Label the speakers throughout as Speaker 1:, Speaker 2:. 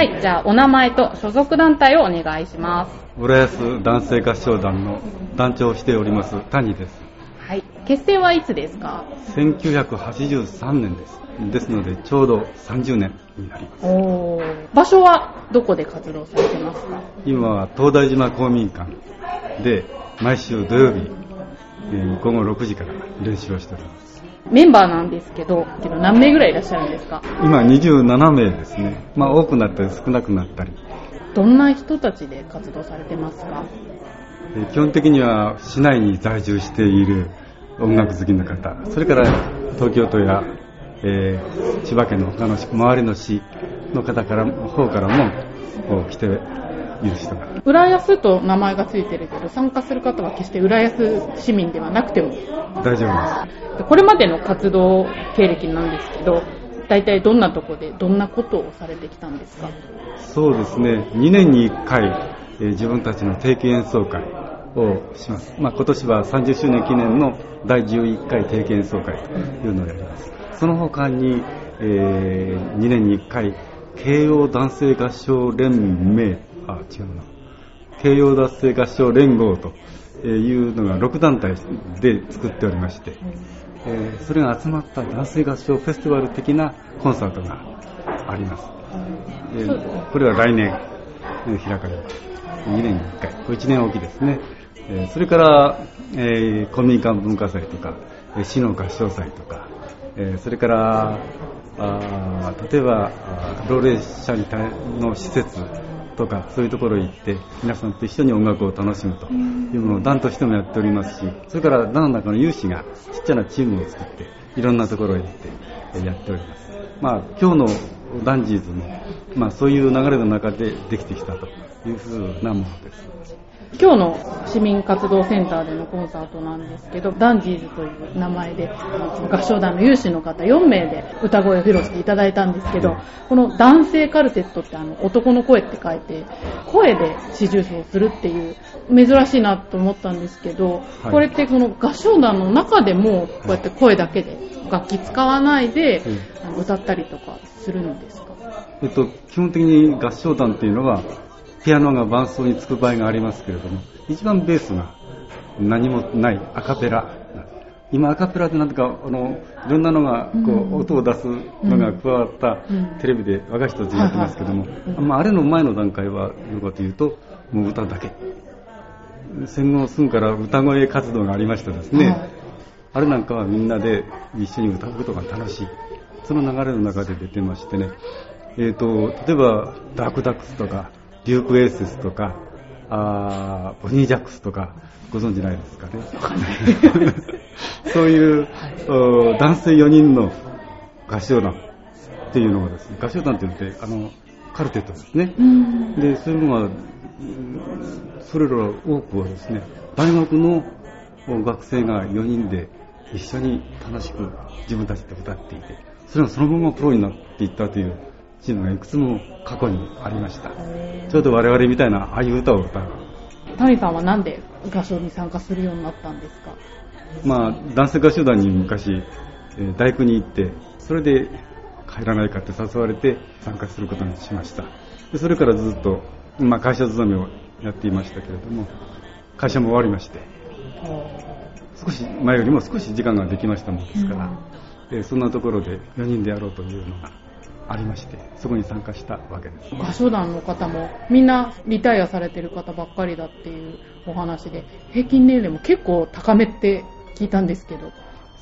Speaker 1: はい、じゃあお名前と所属団体をお願いします。
Speaker 2: 浦安男性合唱団の団長をしております谷です。
Speaker 1: はい、結成はいつですか
Speaker 2: ？1983年です。ですので、ちょうど30年になります。
Speaker 1: おー場所はどこで活動されてますか？
Speaker 2: 今は東大島公民館で毎週土曜日、えー午後6時から練習をしております。
Speaker 1: メンバーなんですけど、けど何名ぐらいいらっしゃるんですか？
Speaker 2: 今27名ですね。まあ多くなったり少なくなったり。
Speaker 1: どんな人たちで活動されてますか？
Speaker 2: えー基本的には市内に在住している音楽好きの方、それから東京都や、えー千葉県の他の周りの市の方からも方からも来ている人が。
Speaker 1: 浦安と名前がついてるけど、参加する方は決して浦安市民ではなくても、
Speaker 2: 大丈夫です。
Speaker 1: でこれまでの活動経歴なんですけど、大体どんなとこでどんなことをされてきたんですか？
Speaker 2: そうですね、2年に1回、えー自分たちの定期演奏会をします。まあ、今年は30周年記念の第11回定期演奏会というのをやります。その他に、え2年に1回、慶応男性合唱連盟、あ、違うな。慶応男性合唱連合というのが6団体で作っておりまして、えーそれが集まった男性合唱フェスティバル的なコンサートがあります。えーこれは来年開かれます。2年に1回、これ1年おきですね。えーそれから、えー公民館文化祭とか、市の合唱祭とか、えーそれから、あ例えば、老齢者にの施設とか、そういうところへ行って、皆さんと一緒に音楽を楽しむと。いうものを団としてもやっておりますし、それから団の中の有志がちっちゃなチームを作って、いろんなところへ行ってえーやっております。まあ、今日のダンジーズも、まあ、そういう流れの中でできてきたというふうなものです。
Speaker 1: 今日の市民活動センターでのコンサートなんですけど、ダンジーズという名前で、合唱団の有志の方4名で歌声を披露していただいたんですけど、この男性カルテットってあの男の声って書いて、声で四重奏するっていう、珍しいなと思ったんですけど、
Speaker 2: はい。
Speaker 1: これってこの合唱団の中でも、こうやって声だけで、楽器使わないで、歌ったりとかするんですか？
Speaker 2: えっと、基本的に合唱団っていうのは、ピアノが伴奏につく場合がありますけれども、一番ベースが何もないアカペラ。今アカペラってなんていうか、あの、いろんなのが、こう、音を出すのが加わった
Speaker 1: うん
Speaker 2: テレビで若い人たちやってますけども、まあ、あれの前の段階は、どうかというと、もう歌だけ。戦後すぐから歌声活動がありましてですね、
Speaker 1: はい
Speaker 2: あれなんかはみんなで一緒に歌うことが楽しい。その流れの中で出てましてね、えっ、と、例えば、ダークダックスとか、デュークエーセスとか、あーボニージャックスとか、ご存知ないですかね？そういう、お男性4人の合唱団っていうのがですね、合唱団って言って、あの、カルテットですね。
Speaker 1: うん。
Speaker 2: で、そういうのが、うんそれら多くはですね、大学の学生が4人で一緒に楽しく自分たちで歌っていて、それがそのままプロになっていったというチームがいくつも過去にありました。ちょうど我々みたいなああいう歌を歌う。
Speaker 1: 谷さんはなんで合唱に参加するようになったんですか？
Speaker 2: まあ、男性合唱団に昔、えー大工に行って、それで帰らないかって誘われて参加することにしました。でそれからずっと、まあ、会社勤めをやっていましたけれども、会社も終わりまして、少し前よりも少し時間ができましたもんですから、えーそんなところで4人でやろうというのがありまして、そこに参加したわけです。
Speaker 1: 合唱団の方もみんなリタイアされてる方ばっかりだっていうお話で平均年齢も結構高めって聞いたんですけど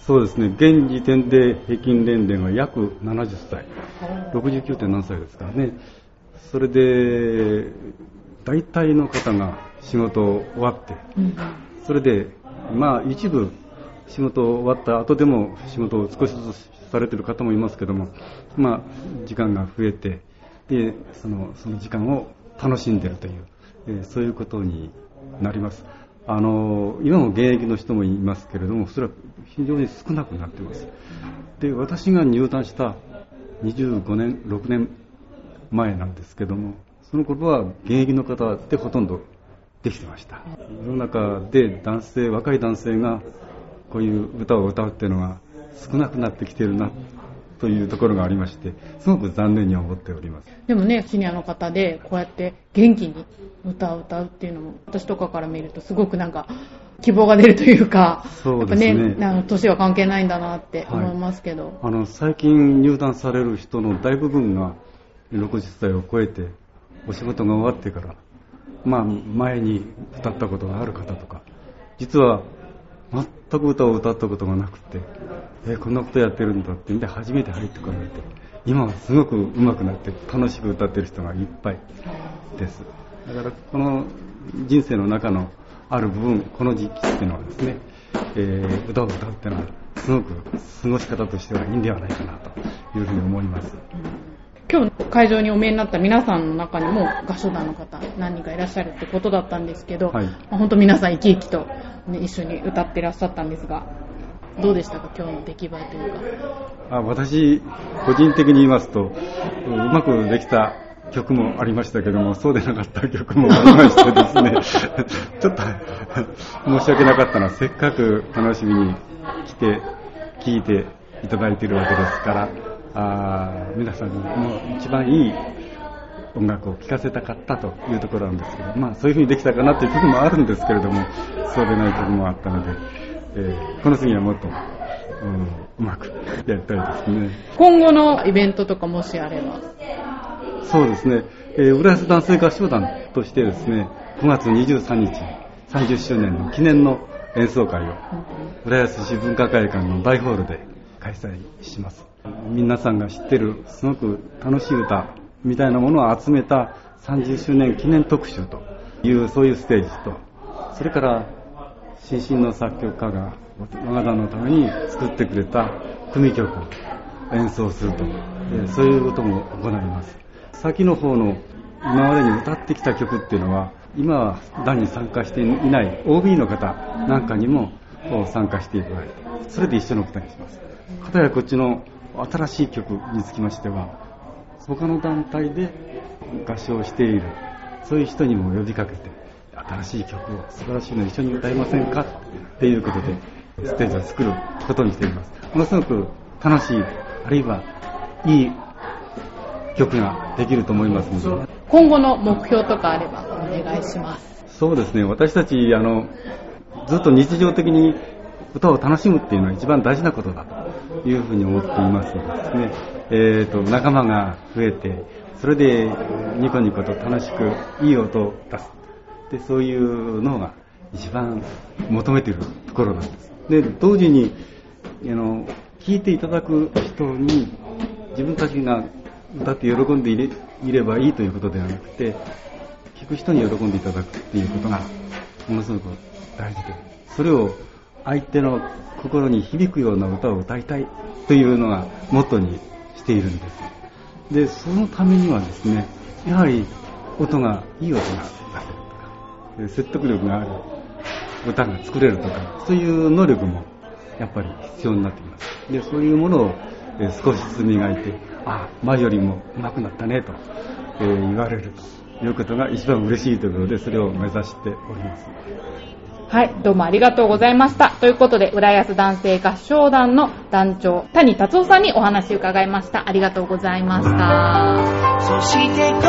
Speaker 2: そうですね、現時点で平均年齢が約70歳。69. 点何歳ですからね。それで、大体の方が仕事を終わって、
Speaker 1: うん
Speaker 2: それで、まあ一部仕事終わった後でも仕事を少しずつされてる方もいますけども、まあ時間が増えて、で、その、その時間を楽しんでるという、えーそういうことになります。あの、今も現役の人もいますけれども、それは非常に少なくなってます。で、私が入団した25年、6年前なんですけども、その頃は現役の方でほとんどできてました。世の中で男性、若い男性がこういう歌を歌うっていうのが少なくなってきているなというところがありまして、すごく残念に思っております。
Speaker 1: でもね、シニアの方でこうやって元気に歌を歌うっていうのも、私とかから見るとすごくなんか、希望が出るというか、
Speaker 2: そうですね
Speaker 1: やっぱね、あの年は関係ないんだなって思いますけど。
Speaker 2: あの、最近入団される人の大部分が60歳を超えて、お仕事が終わってから、まあ、前に歌ったことがある方とか、実は全く歌を歌ったことがなくて、えこんなことやってるんだってんで初めて入ってこられて、今はすごく上手くなって楽しく歌ってる人がいっぱいです。だからこの人生の中のある部分、この時期っていうのはですね、えー歌を歌うっていうのは、すごく過ごし方としてはいいんではないかなというふうに思います。
Speaker 1: 今日会場にお見えになった皆さんの中にも合唱団の方何人かいらっしゃるってことだったんですけど、
Speaker 2: はい
Speaker 1: まあ本当皆さん生き生きと、ね、一緒に歌ってらっしゃったんですが、どうでしたか今日の出来栄えというか？
Speaker 2: あ私、個人的に言いますと、うまくできた曲もありましたけども、そうでなかった曲もありましてですね、ちょっと申し訳なかったのは、せっかく楽しみに来て、聴いていただいているわけですから、あー皆さんにもう一番いい音楽を聴かせたかったというところなんですけど、まあそういうふうにできたかなという曲もあるんですけれども、そうでない曲もあったので、えーこの次はもっと、うん、うまくやりたいですね。
Speaker 1: 今後のイベントとかもしあれば。
Speaker 2: そうですね、えー浦安男性合唱団としてですね、5月23日、30周年の記念の演奏会を、浦安市文化会館の大ホールで開催します。皆さんが知ってるすごく楽しい歌みたいなものを集めた30周年記念特集というそういうステージと、それから新進の作曲家が我が団のために作ってくれた組曲を演奏すると、そういうことも行います。先の方の今までに歌ってきた曲っていうのは、今は団に参加していない OB の方なんかにも参加していただいて、それで一緒の歌にします。かたやこっちの新しい曲につきましては、他の団体で合唱している、そういう人にも呼びかけて、新しい曲を素晴らしいの一緒に歌いませんか？っていうことで、ステージを作ることにしています。ものすごく楽しい、あるいはいい曲ができると思いますので、
Speaker 1: 今後の目標とかあればお願いします。
Speaker 2: そうですね、私たち、あの、ずっと日常的に歌を楽しむっていうのは一番大事なことだというふうに思っていますですね、えーと、仲間が増えて、それでニコニコと楽しくいい音を出す。で、そういうのが一番求めてるところなんです。で、同時に、あの、聴いていただく人に自分たちが歌って喜んでいれいればいいということではなくて、聞く人に喜んでいただくっていうことがものすごく大事で、それを相手の心に響くような歌を歌いたいというのがモットーにしているんです。で、そのためにはですね、やはり音が、いい音が出せるとか、説得力がある歌が作れるとか、そういう能力もやっぱり必要になってきます。で、そういうものを少しずつ磨いて、あ、前よりも上手くなったねと、え言われるということが一番嬉しいということで、それを目指しております。
Speaker 1: はい、どうもありがとうございました。ということで、浦安男性合唱団の団長、谷達夫さんにお話を伺いました。ありがとうございました。
Speaker 3: そしてこ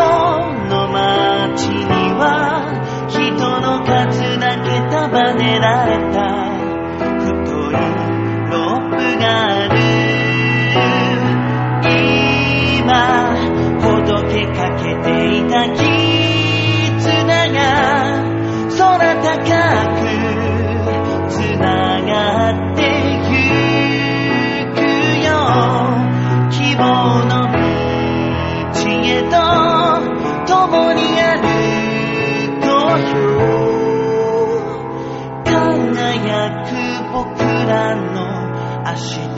Speaker 3: の街には人の数だけ束ねられた she